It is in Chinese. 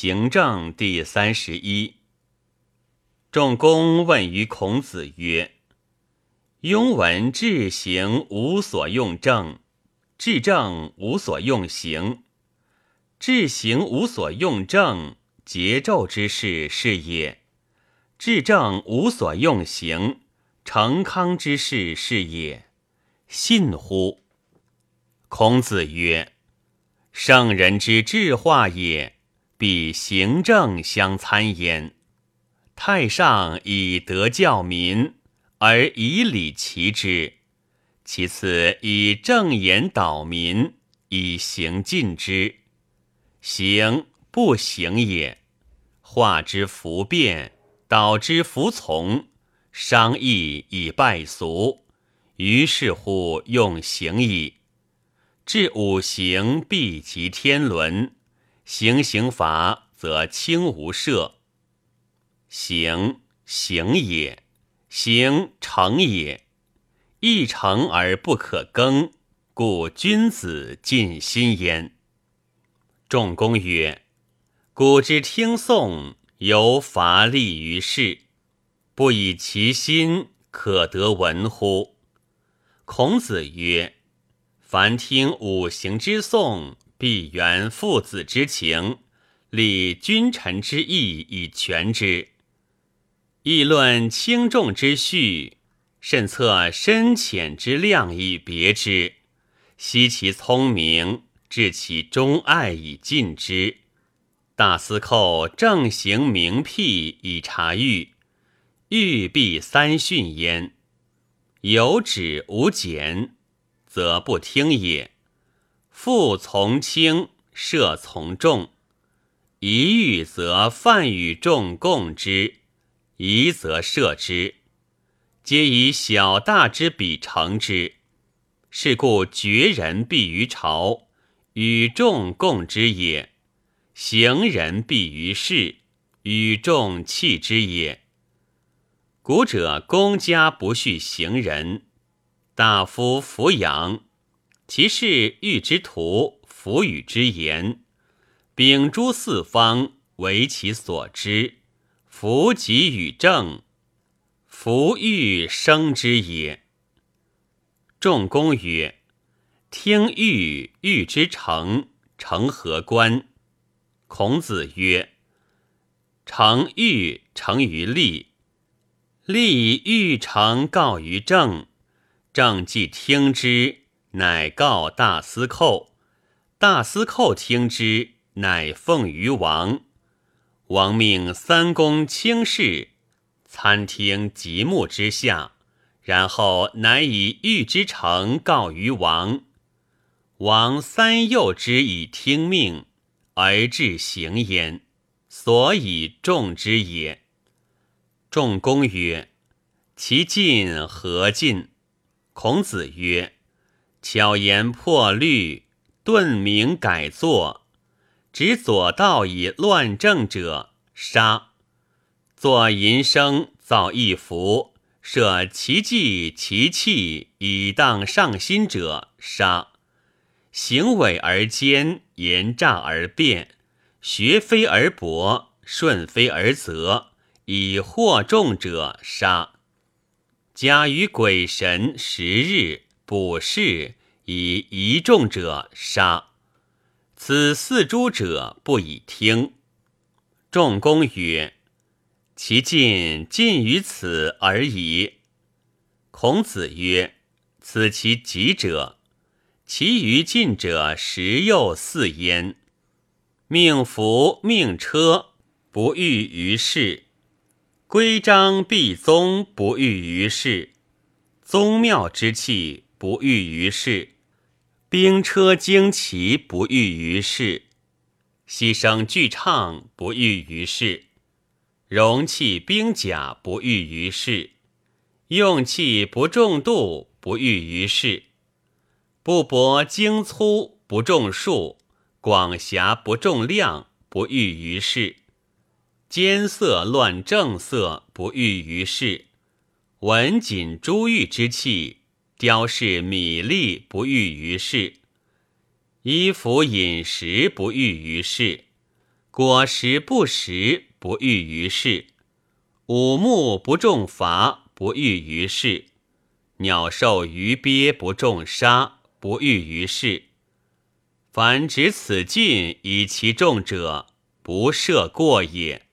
行政第三十一。仲公问于孔子曰：“庸闻治行无所用政，治政无所用行。治行无所用政，桀纣之事是也；治政无所用行，成康之事是也。信乎？”孔子曰。圣人之治化也，必行政相参焉。太上以德教民，而以礼齐之；其次以正言导民，以行进之。行不行也，化之服变，导之服从，商议以败俗，于是乎用行矣。至五行必及天伦，行刑罚则轻无赦。行行也，行成也，一成而不可更，故君子尽心焉。仲公曰：“古之听讼，犹乏力于世，不以其心，可得闻乎？”孔子曰。凡听五行之讼，必原父子之情，立君臣之义以全之；议论轻重之序，慎测深浅之量以别之；悉其聪明，致其忠爱以尽之。大司寇正行明辟以察狱，狱必三训焉，有止无减。则不听也。父从轻，射从重。一欲则犯与众共之，疑则射之，皆以小大之比成之。是故绝人必于朝，与众共之也；行人必于世，与众弃之也。古者公家不恤行人。大夫抚养，其事欲之徒，弗与之言，秉诸四方，为其所知，弗及与政，弗欲生之也。仲公曰：“听欲，欲之成，成何观？”孔子曰：“成欲，成于利；利欲成，告于政。”正既听之，乃告大司寇；大司寇听之，乃奉于王。王命三公卿士参听极目之下，然后乃以御之诚告于王。王三诱之以听命，而至行焉，所以重之也。仲公曰：“其进何进？”孔子曰：“巧言破律，顿明改作，执左道以乱政者，杀；作淫声，造一服，设其计其器以荡上心者，杀；行伪而奸，言诈而辩，学非而博，顺非而则，以惑众者，杀。”加于鬼神十日卜事以疑众者杀，此四诸者不以听。仲公曰：“其尽尽于此而已。”孔子曰：“此其极者，其余尽者十又四焉。命服命车不欲于世。”规章必宗不欲于世，宗庙之器不欲于世，兵车旌旗不欲于世，牺牲巨唱不欲于世，容器兵甲不欲于世，用器不重度不欲于世，布帛精粗不重数，广狭不重量不欲于世。奸色乱正色，不欲于世；文锦珠玉之器，雕饰米粒，不欲于世；衣服饮食，不欲于世；果实不食，不欲于世；五木不重伐，不欲于世；鸟兽鱼鳖不重杀，不欲于世。凡执此禁以其众者，不赦过也。